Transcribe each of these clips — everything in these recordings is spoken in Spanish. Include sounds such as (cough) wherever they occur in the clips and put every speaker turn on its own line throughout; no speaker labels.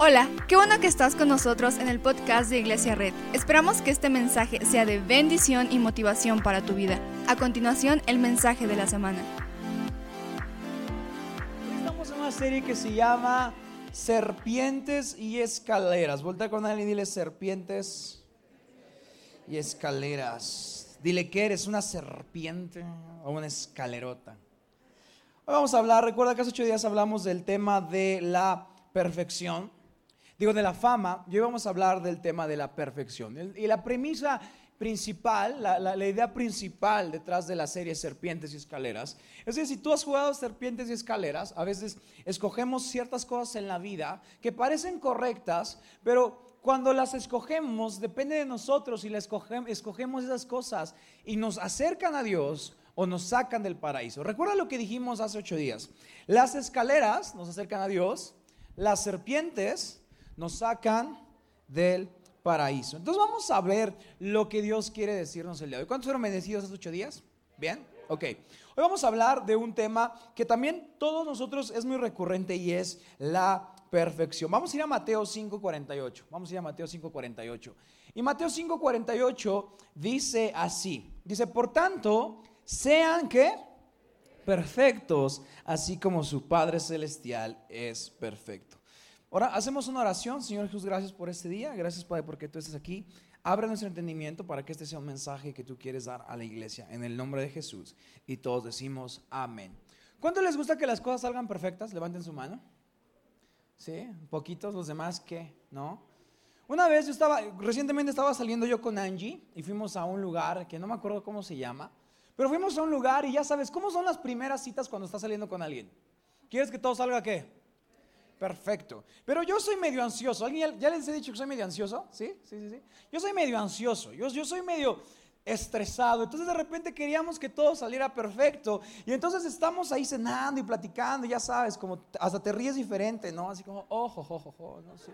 Hola, qué bueno que estás con nosotros en el podcast de Iglesia Red. Esperamos que este mensaje sea de bendición y motivación para tu vida. A continuación, el mensaje de la semana.
Estamos en una serie que se llama Serpientes y Escaleras. Volta con alguien y dile serpientes y escaleras. Dile que eres una serpiente o una escalerota. Hoy vamos a hablar, recuerda que hace ocho días hablamos del tema de la perfección digo, de la fama, yo vamos a hablar del tema de la perfección. Y la premisa principal, la, idea principal detrás de la serie Serpientes y Escaleras, es que si tú has jugado Serpientes y Escaleras, a veces escogemos ciertas cosas en la vida que parecen correctas, pero cuando las escogemos, depende de nosotros si escogemos, escogemos esas cosas y nos acercan a Dios o nos sacan del paraíso. Recuerda lo que dijimos hace ocho días. Las escaleras nos acercan a Dios, las serpientes nos sacan del paraíso. Entonces vamos a ver lo que Dios quiere decirnos el día de hoy. ¿Cuántos fueron bendecidos hace ocho días? ¿Bien? Ok. Hoy vamos a hablar de un tema que también todos nosotros es muy recurrente y es la perfección. Vamos a ir a Mateo 5:48. Vamos a ir a Mateo 5:48. Y Mateo 5:48 dice así. Dice, por tanto, sean que perfectos, así como su Padre Celestial es perfecto. Ahora hacemos una oración. Señor Jesús, gracias por este día. Gracias, Padre, porque tú estás aquí. Abre nuestro entendimiento para que este sea un mensaje que tú quieres dar a la iglesia. En el nombre de Jesús. Y todos decimos amén. ¿Cuánto les gusta que las cosas salgan perfectas? Levanten su mano. ¿Sí? Poquitos, los demás, ¿qué? ¿No? Una vez yo estaba, recientemente estaba saliendo yo con Angie y fuimos a un lugar que no me acuerdo cómo se llama, pero fuimos a un lugar y ya sabes, ¿cómo son las primeras citas cuando estás saliendo con alguien? ¿Quieres que todo salga qué? Perfecto. Pero yo soy medio ansioso. ¿Alguien ya, les he dicho que soy medio ansioso? ¿Sí? Sí, sí, sí. Yo soy medio ansioso. Yo, yo soy medio estresado. Entonces de repente queríamos que todo saliera perfecto. Y entonces estamos ahí cenando y platicando, ya sabes, como hasta te ríes diferente, ¿no? Así como, ojo, ojo, ojo, ¿no? Sí.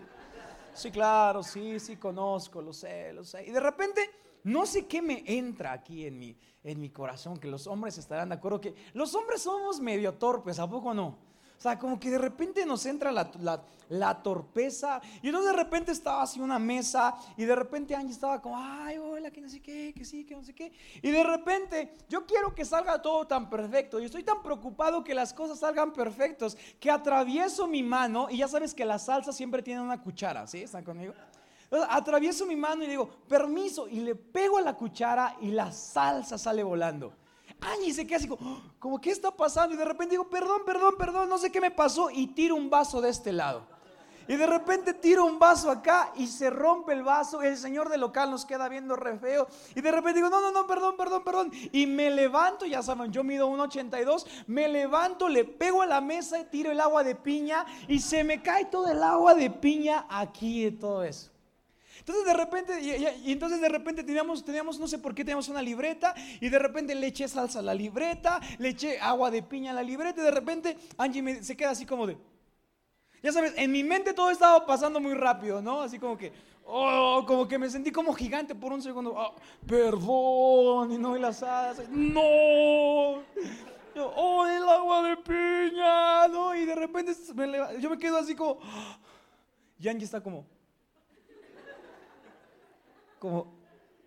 sí, claro, sí, sí, conozco, lo sé, lo sé. Y de repente, no sé qué me entra aquí en mi, en mi corazón, que los hombres estarán de acuerdo que los hombres somos medio torpes, ¿a poco no? O sea, como que de repente nos entra la, torpeza. Y entonces de repente estaba así una mesa y de repente Angie estaba como, ay, hola, que no sé qué, que sí, que no sé qué. Y de repente yo quiero que salga todo tan perfecto. Y estoy tan preocupado que las cosas salgan perfectos que atravieso mi mano y ya sabes que la salsa siempre tiene una cuchara, ¿sí? ¿Están conmigo? Entonces, atravieso mi mano y digo, permiso, y le pego a la cuchara y la salsa sale volando. Ay, y se queda así como, como, ¿qué está pasando? Y de repente digo, perdón, perdón, perdón, no sé qué me pasó. Y tiro un vaso de este lado. Y de repente tiro un vaso acá y se rompe el vaso. El señor del local nos queda viendo re feo. Y de repente digo, no, no, no, perdón, perdón, perdón. Y me levanto, ya saben, yo mido 1,82. Me levanto, le pego a la mesa y tiro el agua de piña. Y se me cae todo el agua de piña aquí de todo eso. Entonces de repente, y, entonces de repente teníamos, teníamos, no sé por qué teníamos una libreta y de repente le eché salsa a la libreta, le eché agua de piña a la libreta y de repente Angie se queda así como de, ya sabes, en mi mente todo estaba pasando muy rápido, ¿no? Así como que, oh, como que me sentí como gigante por un segundo, oh, perdón, y no, y la salsa, no. oh, el agua de piña, ¿no? Y de repente yo me quedo así como, y Angie está como, como,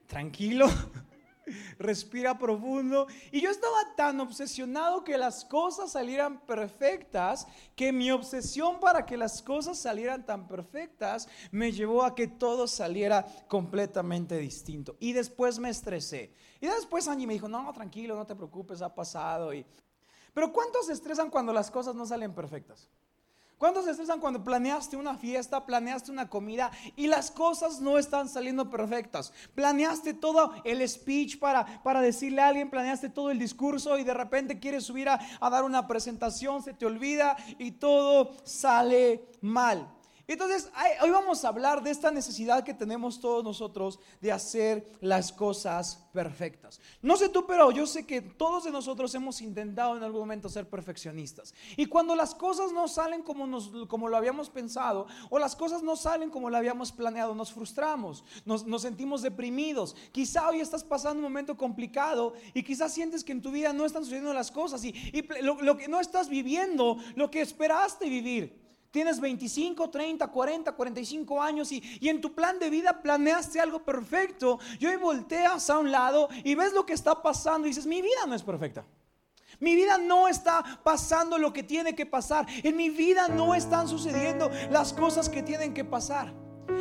tranquilo, (laughs) respira profundo. Y yo estaba tan obsesionado que las cosas salieran perfectas, que mi obsesión para que las cosas salieran tan perfectas me llevó a que todo saliera completamente distinto. Y después me estresé. Y después Angie me dijo, no, tranquilo, no te preocupes, ha pasado. Y... Pero ¿cuántos se estresan cuando las cosas no salen perfectas? ¿Cuántos se estresan cuando planeaste una fiesta, planeaste una comida y las cosas no están saliendo perfectas? Planeaste todo el speech para, para decirle a alguien, planeaste todo el discurso y de repente quieres subir a, a dar una presentación, se te olvida y todo sale mal. Entonces, hoy vamos a hablar de esta necesidad que tenemos todos nosotros de hacer las cosas perfectas. No sé tú, pero yo sé que todos de nosotros hemos intentado en algún momento ser perfeccionistas. Y cuando las cosas no salen como, nos, como lo habíamos pensado, o las cosas no salen como lo habíamos planeado, nos frustramos, nos, sentimos deprimidos. Quizá hoy estás pasando un momento complicado y quizás sientes que en tu vida no están sucediendo las cosas y, lo que no estás viviendo, lo que esperaste vivir. Tienes 25, 30, 40, 45 años y, y, en tu plan de vida planeaste algo perfecto. Y hoy volteas a un lado y ves lo que está pasando y dices, mi vida no es perfecta. Mi vida no está pasando lo que tiene que pasar. En mi vida no están sucediendo las cosas que tienen que pasar.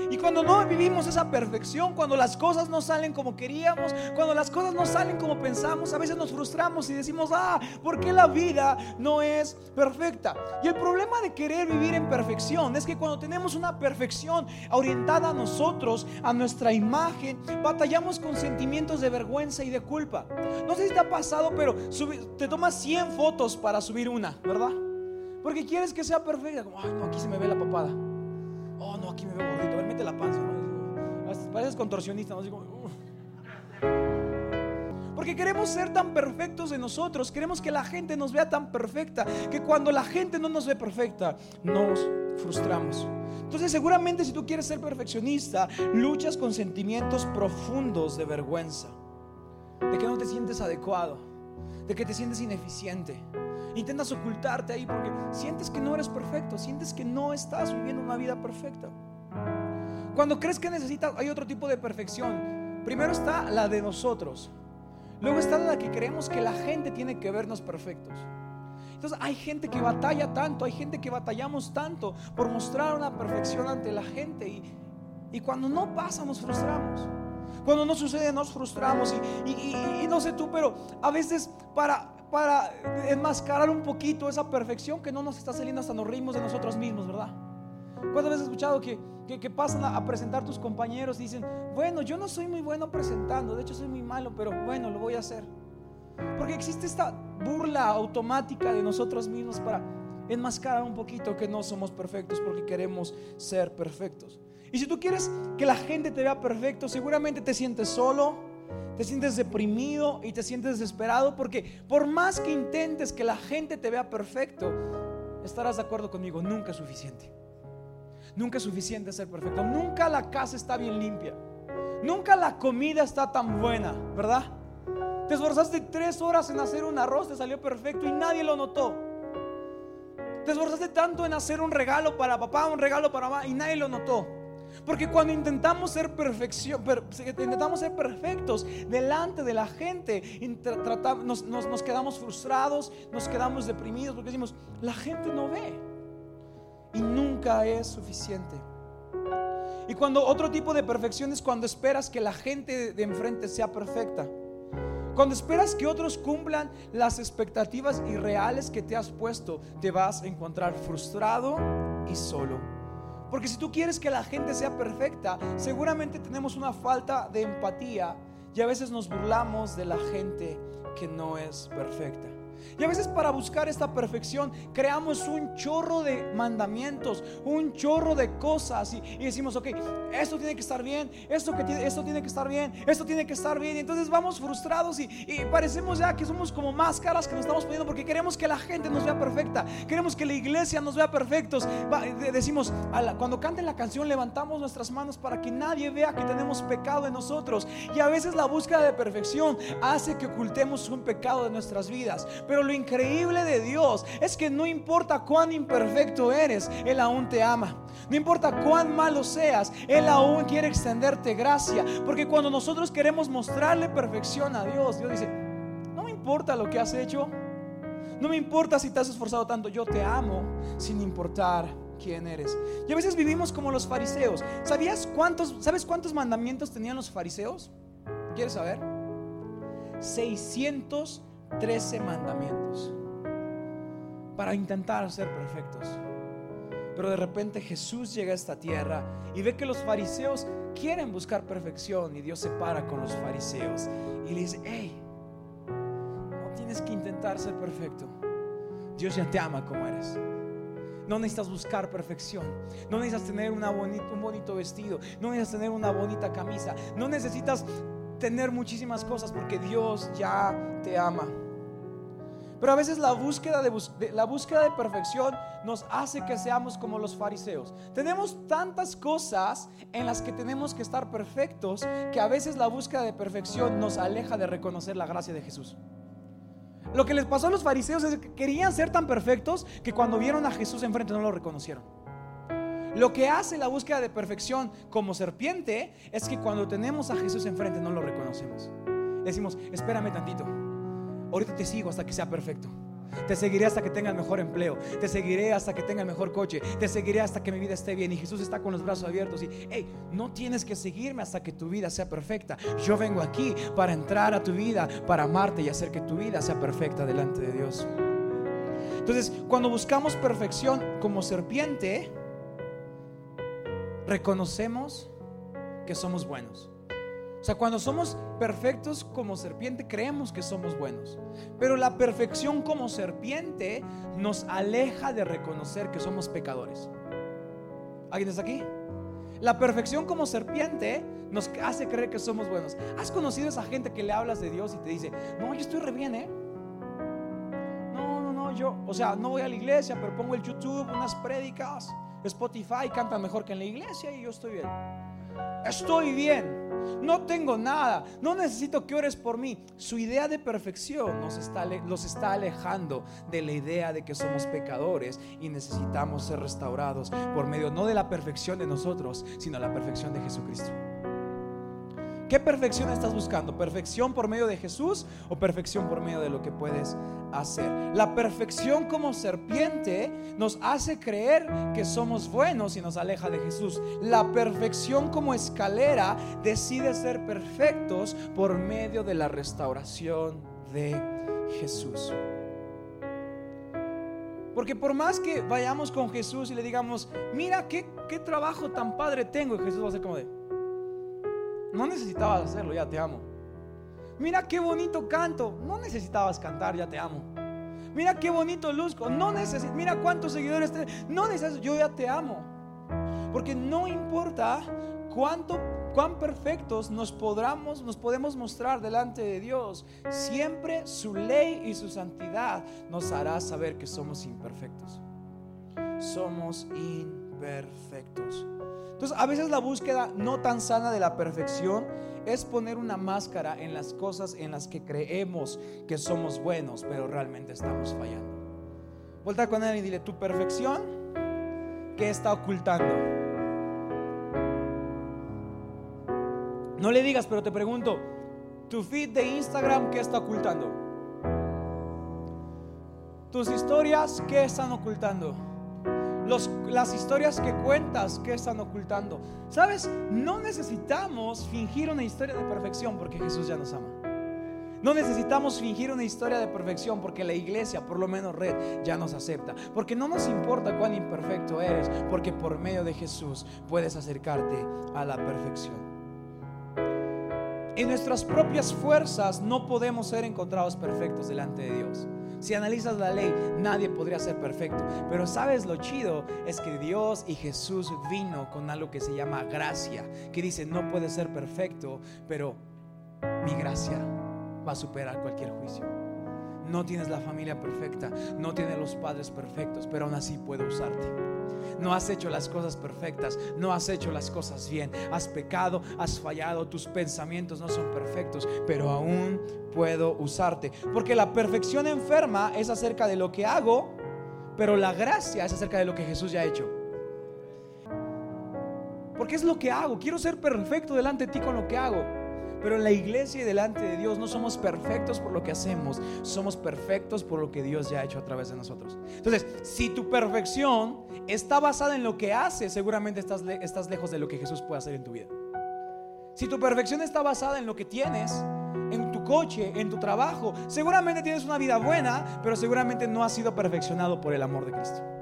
Y cuando no vivimos esa perfección, cuando las cosas no salen como queríamos, cuando las cosas no salen como pensamos, a veces nos frustramos y decimos, ah, ¿por qué la vida no es perfecta? Y el problema de querer vivir en perfección es que cuando tenemos una perfección orientada a nosotros, a nuestra imagen, batallamos con sentimientos de vergüenza y de culpa. No sé si te ha pasado, pero te tomas 100 fotos para subir una, ¿verdad? Porque quieres que sea perfecta. Como, ay, aquí se me ve la papada. Oh, no, aquí me veo gordito. A ver, mete la panza. Pareces contorsionista. Porque queremos ser tan perfectos de nosotros. Queremos que la gente nos vea tan perfecta. Que cuando la gente no nos ve perfecta, nos frustramos. Entonces seguramente si tú quieres ser perfeccionista, luchas con sentimientos profundos de vergüenza. De que no te sientes adecuado. De que te sientes ineficiente Intentas ocultarte ahí porque sientes que no eres perfecto, sientes que no estás viviendo una vida perfecta. Cuando crees que necesitas, hay otro tipo de perfección. Primero está la de nosotros. Luego está la que creemos que la gente tiene que vernos perfectos. Entonces hay gente que batalla tanto, hay gente que batallamos tanto por mostrar una perfección ante la gente y, y cuando no pasa nos frustramos. Cuando no sucede nos frustramos y, y, no sé tú, pero a veces para para enmascarar un poquito esa perfección que no nos está saliendo hasta nos reímos de nosotros mismos, ¿verdad? ¿Cuántas veces has escuchado que, que, pasan a, presentar tus compañeros y dicen, bueno, yo no soy muy bueno presentando, de hecho soy muy malo, pero bueno, lo voy a hacer? Porque existe esta burla automática de nosotros mismos para enmascarar un poquito que no somos perfectos porque queremos ser perfectos. Y si tú quieres que la gente te vea perfecto, seguramente te sientes solo, te sientes deprimido y te sientes desesperado porque por más que intentes que la gente te vea perfecto, estarás de acuerdo conmigo, nunca es suficiente. Nunca es suficiente ser perfecto. Nunca la casa está bien limpia. Nunca la comida está tan buena, ¿verdad? Te esforzaste tres horas en hacer un arroz, te salió perfecto y nadie lo notó. Te esforzaste tanto en hacer un regalo para papá, un regalo para mamá y nadie lo notó. Porque cuando intentamos ser perfección, intentamos ser perfectos delante de la gente, nos, nos quedamos frustrados, nos quedamos deprimidos porque decimos, la gente no ve. Y nunca es suficiente. Y cuando otro tipo de perfección es cuando esperas que la gente de enfrente sea perfecta. Cuando esperas que otros cumplan las expectativas irreales que te has puesto, te vas a encontrar frustrado y solo. Porque si tú quieres que la gente sea perfecta, seguramente tenemos una falta de empatía y a veces nos burlamos de la gente que no es perfecta. Y a veces para buscar esta perfección creamos un chorro de mandamientos, un chorro de cosas y, decimos, ok, esto tiene que estar bien, esto, que tiene, esto tiene que estar bien, esto tiene que estar bien. Y entonces vamos frustrados y, parecemos ya que somos como máscaras que nos estamos poniendo porque queremos que la gente nos vea perfecta, queremos que la iglesia nos vea perfectos. decimos, cuando canten la canción levantamos nuestras manos para que nadie vea que tenemos pecado en nosotros. Y a veces la búsqueda de perfección hace que ocultemos un pecado de nuestras vidas. Pero lo increíble de Dios es que no importa cuán imperfecto eres, Él aún te ama. No importa cuán malo seas, Él aún quiere extenderte gracia. Porque cuando nosotros queremos mostrarle perfección a Dios, Dios dice, no me importa lo que has hecho. No me importa si te has esforzado tanto, yo te amo sin importar quién eres. Y a veces vivimos como los fariseos. ¿Sabías cuántos, sabes cuántos mandamientos tenían los fariseos? ¿Quieres saber? 600 13 mandamientos para intentar ser perfectos. Pero de repente Jesús llega a esta tierra y ve que los fariseos quieren buscar perfección y Dios se para con los fariseos y le dice, hey, no tienes que intentar ser perfecto. Dios ya te ama como eres. No necesitas buscar perfección. No necesitas tener una un bonito vestido. No necesitas tener una bonita camisa. No necesitas tener muchísimas cosas porque Dios ya te ama. Pero a veces la búsqueda de, la búsqueda de perfección nos hace que seamos como los fariseos. Tenemos tantas cosas en las que tenemos que estar perfectos que a veces la búsqueda de perfección nos aleja de reconocer la gracia de Jesús. Lo que les pasó a los fariseos es que querían ser tan perfectos que cuando vieron a Jesús enfrente no lo reconocieron. Lo que hace la búsqueda de perfección como serpiente es que cuando tenemos a Jesús enfrente no lo reconocemos. Decimos, espérame tantito, ahorita te sigo hasta que sea perfecto. Te seguiré hasta que tenga el mejor empleo. Te seguiré hasta que tenga el mejor coche. Te seguiré hasta que mi vida esté bien. Y Jesús está con los brazos abiertos. Y, hey, no tienes que seguirme hasta que tu vida sea perfecta. Yo vengo aquí para entrar a tu vida, para amarte y hacer que tu vida sea perfecta delante de Dios. Entonces, cuando buscamos perfección como serpiente, reconocemos que somos buenos. O sea, cuando somos perfectos como serpiente, creemos que somos buenos. Pero la perfección como serpiente nos aleja de reconocer que somos pecadores. ¿Alguien está aquí? La perfección como serpiente nos hace creer que somos buenos. ¿Has conocido a esa gente que le hablas de Dios y te dice, no, yo estoy re bien, ¿eh? No, no, no, yo, o sea, no voy a la iglesia, pero pongo el YouTube, unas prédicas, Spotify, canta mejor que en la iglesia y yo estoy bien. Estoy bien. No tengo nada. No necesito que ores por mí. Su idea de perfección nos está, los está alejando de la idea de que somos pecadores y necesitamos ser restaurados por medio no de la perfección de nosotros, sino la perfección de Jesucristo. ¿Qué perfección estás buscando? ¿Perfección por medio de Jesús o perfección por medio de lo que puedes hacer? La perfección como serpiente nos hace creer que somos buenos y nos aleja de Jesús. La perfección como escalera decide ser perfectos por medio de la restauración de Jesús. Porque por más que vayamos con Jesús y le digamos, mira qué, qué trabajo tan padre tengo, y Jesús va a ser como de, no necesitabas hacerlo, ya te amo. Mira qué bonito canto. No necesitabas cantar, ya te amo. Mira qué bonito luzco. No mira cuántos seguidores tienes. No necesitas, yo ya te amo. Porque no importa cuánto cuán perfectos nos podamos, nos podemos mostrar delante de Dios. Siempre su ley y su santidad nos hará saber que somos imperfectos. Somos imperfectos. Entonces, a veces la búsqueda no tan sana de la perfección es poner una máscara en las cosas en las que creemos que somos buenos, pero realmente estamos fallando. Vuelta con él y dile, tu perfección, ¿qué está ocultando? No le digas, pero te pregunto, tu feed de Instagram, ¿qué está ocultando? Tus historias, ¿qué están ocultando? Las historias que cuentas, que están ocultando. ¿Sabes? No necesitamos fingir una historia de perfección porque Jesús ya nos ama. No necesitamos fingir una historia de perfección porque la iglesia, por lo menos red, ya nos acepta. Porque no nos importa cuán imperfecto eres, porque por medio de Jesús puedes acercarte a la perfección. En nuestras propias fuerzas no podemos ser encontrados perfectos delante de Dios. Si analizas la ley, nadie podría ser perfecto. Pero sabes lo chido es que Dios y Jesús vino con algo que se llama gracia, que dice, no puede ser perfecto, pero mi gracia va a superar cualquier juicio. No tienes la familia perfecta, no tienes los padres perfectos, pero aún así puedo usarte. No has hecho las cosas perfectas, no has hecho las cosas bien. Has pecado, has fallado, tus pensamientos no son perfectos, pero aún puedo usarte. Porque la perfección enferma es acerca de lo que hago, pero la gracia es acerca de lo que Jesús ya ha hecho. Porque es lo que hago. Quiero ser perfecto delante de ti con lo que hago. Pero en la iglesia y delante de Dios no somos perfectos por lo que hacemos, somos perfectos por lo que Dios ya ha hecho a través de nosotros. Entonces, si tu perfección está basada en lo que haces, seguramente estás, estás lejos de lo que Jesús puede hacer en tu vida. Si tu perfección está basada en lo que tienes, en tu coche, en tu trabajo, seguramente tienes una vida buena, pero seguramente no has sido perfeccionado por el amor de Cristo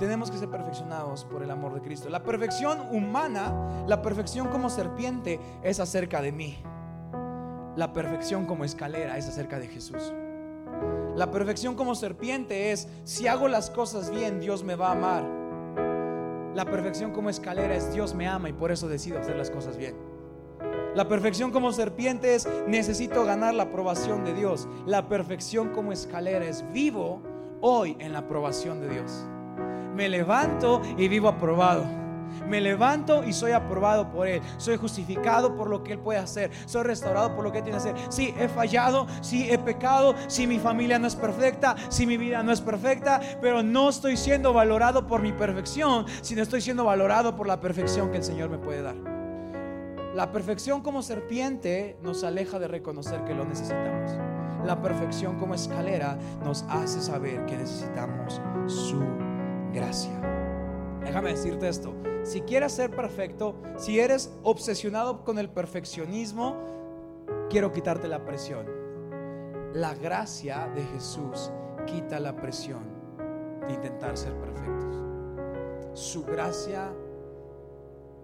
tenemos que ser perfeccionados por el amor de Cristo. La perfección humana, la perfección como serpiente es acerca de mí. La perfección como escalera es acerca de Jesús. La perfección como serpiente es, si hago las cosas bien, Dios me va a amar. La perfección como escalera es, Dios me ama y por eso decido hacer las cosas bien. La perfección como serpiente es, necesito ganar la aprobación de Dios. La perfección como escalera es, vivo hoy en la aprobación de Dios me levanto y vivo aprobado. Me levanto y soy aprobado por Él. Soy justificado por lo que Él puede hacer. Soy restaurado por lo que Él tiene que hacer. Sí, he fallado, sí, he pecado, sí, mi familia no es perfecta, sí, mi vida no es perfecta, pero no estoy siendo valorado por mi perfección, sino estoy siendo valorado por la perfección que el Señor me puede dar. La perfección como serpiente nos aleja de reconocer que lo necesitamos. La perfección como escalera nos hace saber que necesitamos su gracia. Déjame decirte esto. Si quieres ser perfecto, si eres obsesionado con el perfeccionismo, quiero quitarte la presión. La gracia de Jesús quita la presión de intentar ser perfectos. Su gracia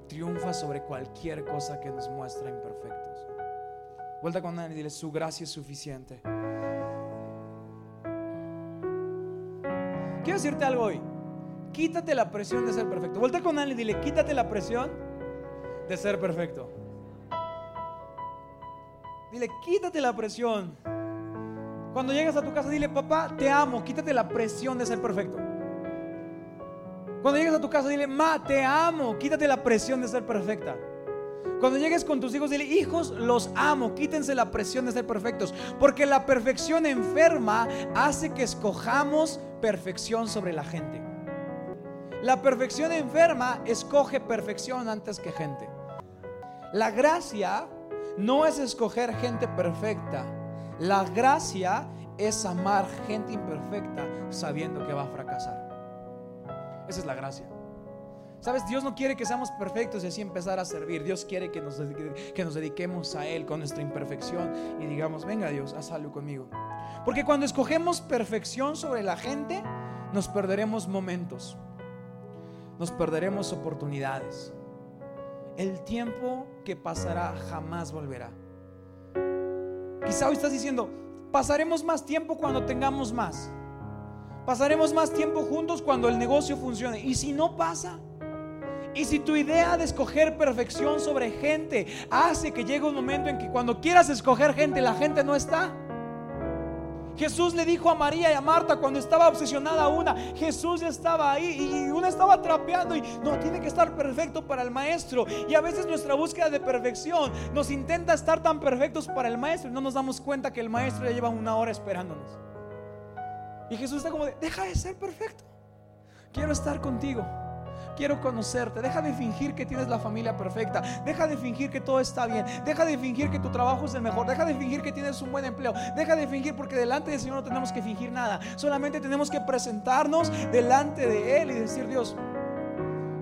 triunfa sobre cualquier cosa que nos muestra imperfectos. Vuelta con él y dile, su gracia es suficiente. Quiero decirte algo hoy. Quítate la presión de ser perfecto. Vuelta con él y dile, quítate la presión de ser perfecto. Dile, quítate la presión. Cuando llegas a tu casa, dile, papá, te amo, quítate la presión de ser perfecto. Cuando llegues a tu casa, dile, ma, te amo, quítate la presión de ser perfecta. Cuando llegues con tus hijos, dile, hijos, los amo, quítense la presión de ser perfectos. Porque la perfección enferma hace que escojamos perfección sobre la gente. La perfección enferma escoge perfección antes que gente. La gracia no es escoger gente perfecta. La gracia es amar gente imperfecta sabiendo que va a fracasar. Esa es la gracia. Sabes, Dios no quiere que seamos perfectos y así empezar a servir. Dios quiere que nos, que nos dediquemos a Él con nuestra imperfección y digamos, venga Dios, haz algo conmigo. Porque cuando escogemos perfección sobre la gente, nos perderemos momentos, nos perderemos oportunidades. El tiempo que pasará jamás volverá. Quizá hoy estás diciendo, pasaremos más tiempo cuando tengamos más. Pasaremos más tiempo juntos cuando el negocio funcione. ¿Y si no pasa? Y si tu idea de escoger perfección sobre gente hace que llegue un momento en que cuando quieras escoger gente, la gente no está. Jesús le dijo a María y a Marta cuando estaba obsesionada una, Jesús estaba ahí y una estaba trapeando y no tiene que estar perfecto para el maestro. Y a veces nuestra búsqueda de perfección nos intenta estar tan perfectos para el maestro y no nos damos cuenta que el maestro ya lleva una hora esperándonos. Y Jesús está como de, deja de ser perfecto. Quiero estar contigo. Quiero conocerte. Deja de fingir que tienes la familia perfecta. Deja de fingir que todo está bien. Deja de fingir que tu trabajo es el mejor. Deja de fingir que tienes un buen empleo. Deja de fingir porque delante del Señor no tenemos que fingir nada. Solamente tenemos que presentarnos delante de Él y decir, Dios,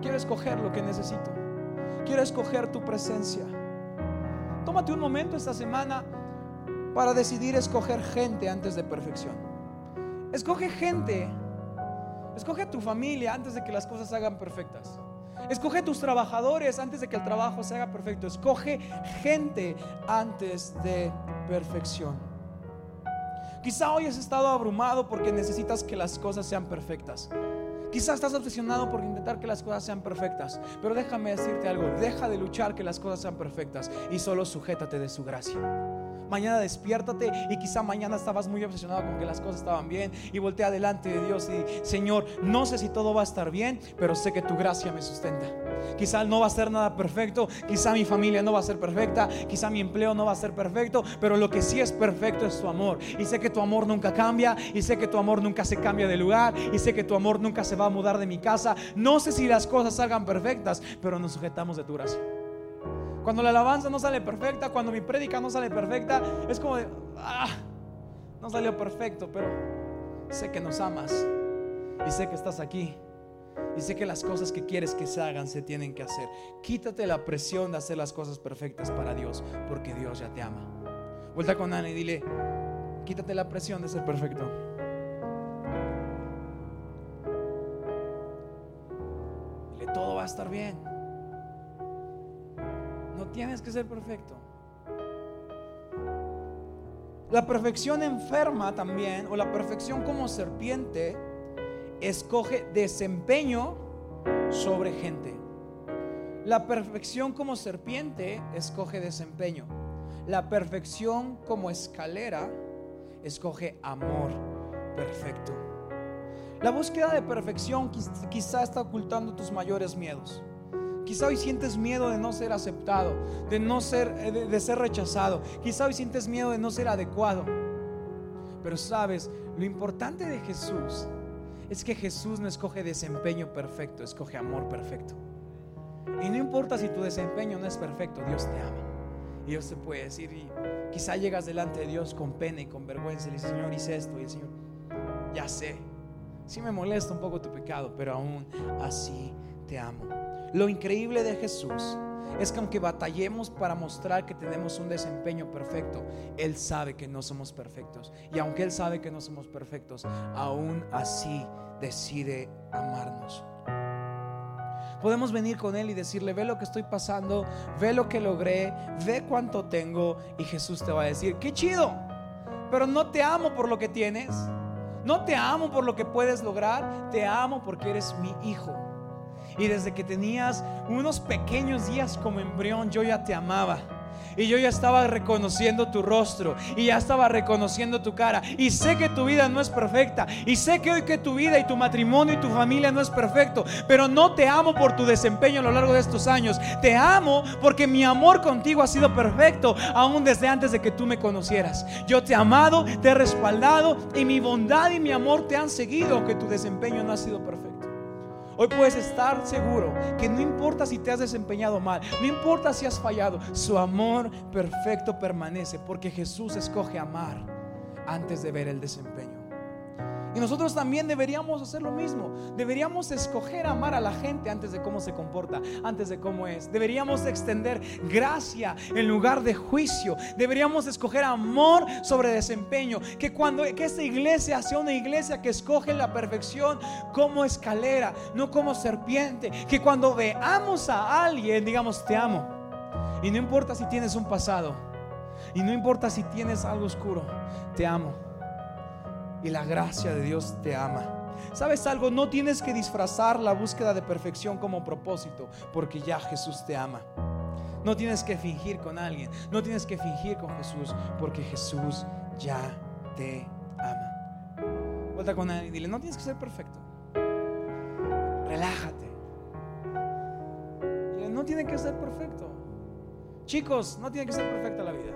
quiero escoger lo que necesito. Quiero escoger tu presencia. Tómate un momento esta semana para decidir escoger gente antes de perfección. Escoge gente. Escoge a tu familia antes de que las cosas se hagan perfectas. Escoge a tus trabajadores antes de que el trabajo se haga perfecto. Escoge gente antes de perfección. Quizá hoy has estado abrumado porque necesitas que las cosas sean perfectas. Quizá estás obsesionado por intentar que las cosas sean perfectas. Pero déjame decirte algo. Deja de luchar que las cosas sean perfectas y solo sujétate de su gracia. Mañana despiértate y quizá mañana estabas muy obsesionado con que las cosas estaban bien y voltea delante de Dios y Señor, no sé si todo va a estar bien, pero sé que tu gracia me sustenta. Quizá no va a ser nada perfecto, quizá mi familia no va a ser perfecta, quizá mi empleo no va a ser perfecto, pero lo que sí es perfecto es tu amor. Y sé que tu amor nunca cambia, y sé que tu amor nunca se cambia de lugar, y sé que tu amor nunca se va a mudar de mi casa. No sé si las cosas salgan perfectas, pero nos sujetamos de tu gracia. Cuando la alabanza no sale perfecta, cuando mi prédica no sale perfecta, es como de, ah, no salió perfecto, pero sé que nos amas y sé que estás aquí. Y sé que las cosas que quieres que se hagan se tienen que hacer. Quítate la presión de hacer las cosas perfectas para Dios, porque Dios ya te ama. Vuelta con Ana y dile, quítate la presión de ser perfecto. Dile, todo va a estar bien. Tienes que ser perfecto. La perfección enferma también, o la perfección como serpiente, escoge desempeño sobre gente. La perfección como serpiente escoge desempeño. La perfección como escalera escoge amor perfecto. La búsqueda de perfección quizá está ocultando tus mayores miedos. Quizá hoy sientes miedo de no ser aceptado, de no ser eh, de, ser rechazado. Quizá hoy sientes miedo de no ser adecuado. Pero sabes, lo importante de Jesús es que Jesús no escoge desempeño perfecto, escoge amor perfecto. Y no importa si tu desempeño no es perfecto, Dios te ama. Y Dios te puede decir, y quizá llegas delante de Dios con pena y con vergüenza y le dices, Señor, hice esto. Y el Señor, ya sé, sí me molesta un poco tu pecado, pero aún así te amo. Lo increíble de Jesús es que aunque batallemos para mostrar que tenemos un desempeño perfecto, Él sabe que no somos perfectos. Y aunque Él sabe que no somos perfectos, aún así decide amarnos. Podemos venir con Él y decirle, ve lo que estoy pasando, ve lo que logré, ve cuánto tengo. Y Jesús te va a decir, qué chido, pero no te amo por lo que tienes. No te amo por lo que puedes lograr, te amo porque eres mi hijo. Y desde que tenías unos pequeños días como embrión, yo ya te amaba. Y yo ya estaba reconociendo tu rostro y ya estaba reconociendo tu cara. Y sé que tu vida no es perfecta. Y sé que hoy que tu vida y tu matrimonio y tu familia no es perfecto. Pero no te amo por tu desempeño a lo largo de estos años. Te amo porque mi amor contigo ha sido perfecto aún desde antes de que tú me conocieras. Yo te he amado, te he respaldado y mi bondad y mi amor te han seguido aunque tu desempeño no ha sido perfecto. Hoy puedes estar seguro que no importa si te has desempeñado mal, no importa si has fallado, su amor perfecto permanece porque Jesús escoge amar antes de ver el desempeño. Y nosotros también deberíamos hacer lo mismo. Deberíamos escoger amar a la gente antes de cómo se comporta, antes de cómo es. Deberíamos extender gracia en lugar de juicio. Deberíamos escoger amor sobre desempeño. Que cuando que esta iglesia sea una iglesia que escoge la perfección como escalera, no como serpiente. Que cuando veamos a alguien digamos te amo. Y no importa si tienes un pasado. Y no importa si tienes algo oscuro. Te amo y la gracia de Dios te ama. ¿Sabes algo? No tienes que disfrazar la búsqueda de perfección como propósito, porque ya Jesús te ama. No tienes que fingir con alguien, no tienes que fingir con Jesús, porque Jesús ya te ama. Vuelta con alguien y dile, no tienes que ser perfecto. Relájate. Dile, no tiene que ser perfecto. Chicos, no tiene que ser perfecta la vida.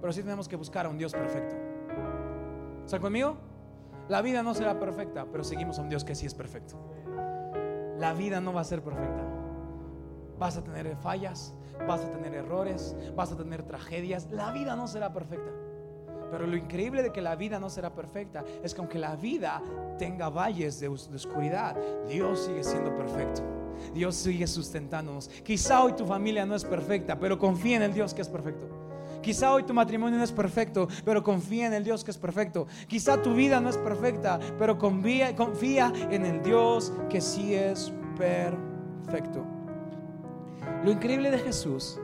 Pero sí tenemos que buscar a un Dios perfecto. ¿Están conmigo? La vida no será perfecta, pero seguimos a un Dios que sí es perfecto. La vida no va a ser perfecta. Vas a tener fallas, vas a tener errores, vas a tener tragedias. La vida no será perfecta. Pero lo increíble de que la vida no será perfecta es que aunque la vida tenga valles de, oscuridad, Dios sigue siendo perfecto. Dios sigue sustentándonos. Quizá hoy tu familia no es perfecta, pero confía en el Dios que es perfecto. Quizá hoy tu matrimonio no es perfecto, pero confía en el Dios que es perfecto. Quizá tu vida no es perfecta, pero confía, en el Dios que sí es perfecto. Lo increíble de Jesús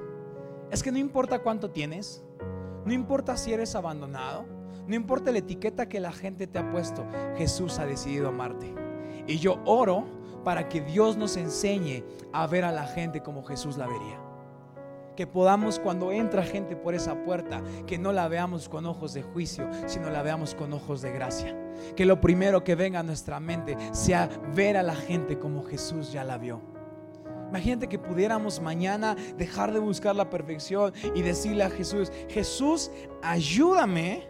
es que no importa cuánto tienes, no importa si eres abandonado, no importa la etiqueta que la gente te ha puesto, Jesús ha decidido amarte. Y yo oro para que Dios nos enseñe a ver a la gente como Jesús la vería que podamos cuando entra gente por esa puerta, que no la veamos con ojos de juicio, sino la veamos con ojos de gracia. Que lo primero que venga a nuestra mente sea ver a la gente como Jesús ya la vio. Imagínate que pudiéramos mañana dejar de buscar la perfección y decirle a Jesús, Jesús, ayúdame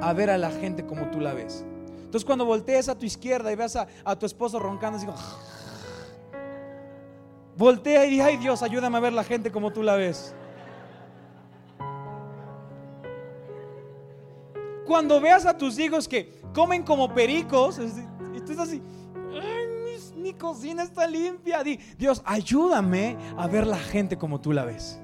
a ver a la gente como tú la ves. Entonces cuando voltees a tu izquierda y veas a, tu esposo roncando, digo, Voltea y dice, ay Dios, ayúdame a ver la gente como tú la ves. Cuando veas a tus hijos que comen como pericos, y tú estás así, ay, mi, cocina está limpia. Dios, ayúdame a ver la gente como tú la ves.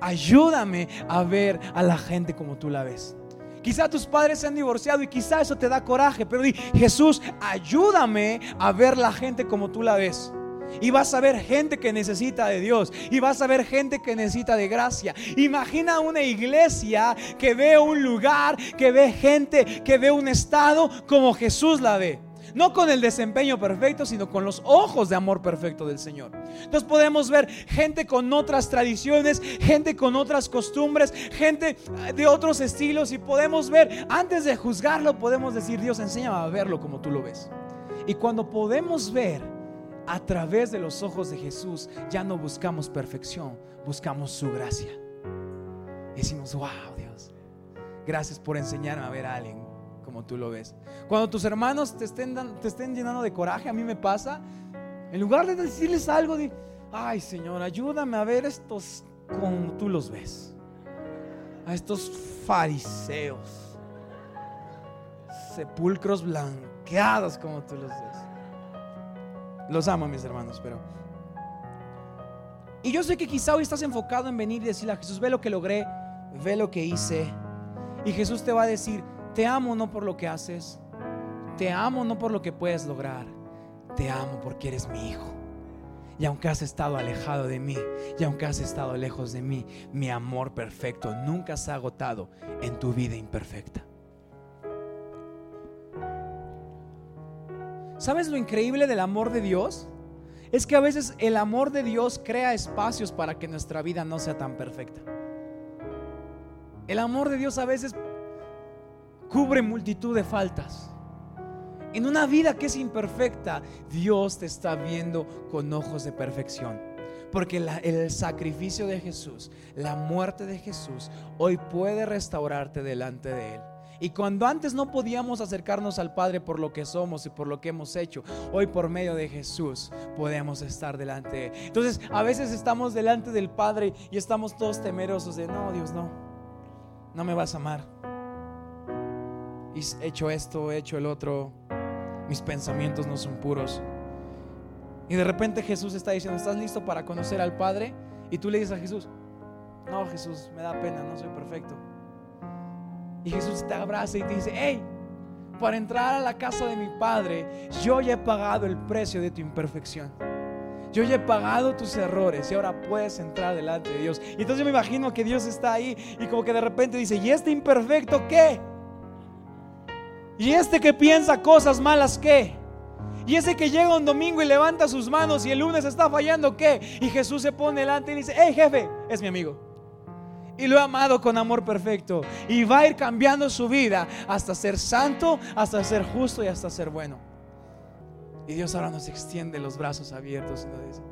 Ayúdame a ver a la gente como tú la ves. Quizá tus padres se han divorciado y quizá eso te da coraje, pero di, Jesús, ayúdame a ver la gente como tú la ves. Y vas a ver gente que necesita de Dios. Y vas a ver gente que necesita de gracia. Imagina una iglesia que ve un lugar, que ve gente, que ve un estado como Jesús la ve. No con el desempeño perfecto, sino con los ojos de amor perfecto del Señor. Entonces podemos ver gente con otras tradiciones, gente con otras costumbres, gente de otros estilos y podemos ver, antes de juzgarlo, podemos decir, Dios, enséñame a verlo como tú lo ves. Y cuando podemos ver a través de los ojos de Jesús ya no buscamos perfección, buscamos su gracia. Decimos, wow, Dios, gracias por enseñarme a ver a alguien como tú lo ves. Cuando tus hermanos te estén, te estén llenando de coraje, a mí me pasa, en lugar de decirles algo de, ay Señor, ayúdame a ver estos como tú los ves, a estos fariseos, sepulcros blanqueados como tú los ves. Los amo, mis hermanos, pero... Y yo sé que quizá hoy estás enfocado en venir y decirle a Jesús, ve lo que logré, ve lo que hice. Y Jesús te va a decir, te amo no por lo que haces, te amo no por lo que puedes lograr, te amo porque eres mi hijo. Y aunque has estado alejado de mí, y aunque has estado lejos de mí, mi amor perfecto nunca se ha agotado en tu vida imperfecta. ¿Sabes lo increíble del amor de Dios? Es que a veces el amor de Dios crea espacios para que nuestra vida no sea tan perfecta. El amor de Dios a veces cubre multitud de faltas. En una vida que es imperfecta, Dios te está viendo con ojos de perfección. Porque el sacrificio de Jesús, la muerte de Jesús, hoy puede restaurarte delante de Él. Y cuando antes no podíamos acercarnos al Padre por lo que somos y por lo que hemos hecho, hoy por medio de Jesús podemos estar delante de Él. Entonces, a veces estamos delante del Padre y estamos todos temerosos de, no, Dios, no, no me vas a amar. He hecho esto, he hecho el otro, mis pensamientos no son puros. Y de repente Jesús está diciendo, ¿estás listo para conocer al Padre? Y tú le dices a Jesús, no, Jesús, me da pena, no soy perfecto. Y Jesús te abraza y te dice, hey, para entrar a la casa de mi Padre, yo ya he pagado el precio de tu imperfección. Yo ya he pagado tus errores y ahora puedes entrar delante de Dios. Y entonces yo me imagino que Dios está ahí y como que de repente dice, ¿y este imperfecto qué? ¿Y este que piensa cosas malas qué? Y ese que llega un domingo y levanta sus manos y el lunes está fallando, ¿qué? Y Jesús se pone delante y dice, hey jefe, es mi amigo y lo ha amado con amor perfecto. Y va a ir cambiando su vida hasta ser santo, hasta ser justo y hasta ser bueno. Y Dios ahora nos extiende los brazos abiertos y nos dice,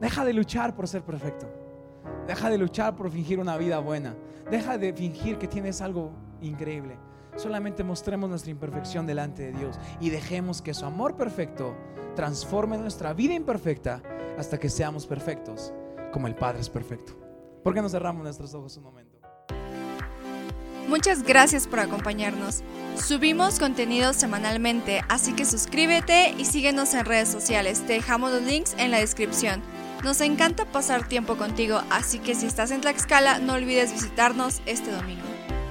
deja de luchar por ser perfecto. Deja de luchar por fingir una vida buena. Deja de fingir que tienes algo increíble. Solamente mostremos nuestra imperfección delante de Dios y dejemos que su amor perfecto transforme nuestra vida imperfecta hasta que seamos perfectos como el Padre es perfecto. ¿Por qué no cerramos nuestros ojos un momento?
Muchas gracias por acompañarnos. Subimos contenido semanalmente, así que suscríbete y síguenos en redes sociales. Te dejamos los links en la descripción. Nos encanta pasar tiempo contigo, así que si estás en Tlaxcala, no olvides visitarnos este domingo.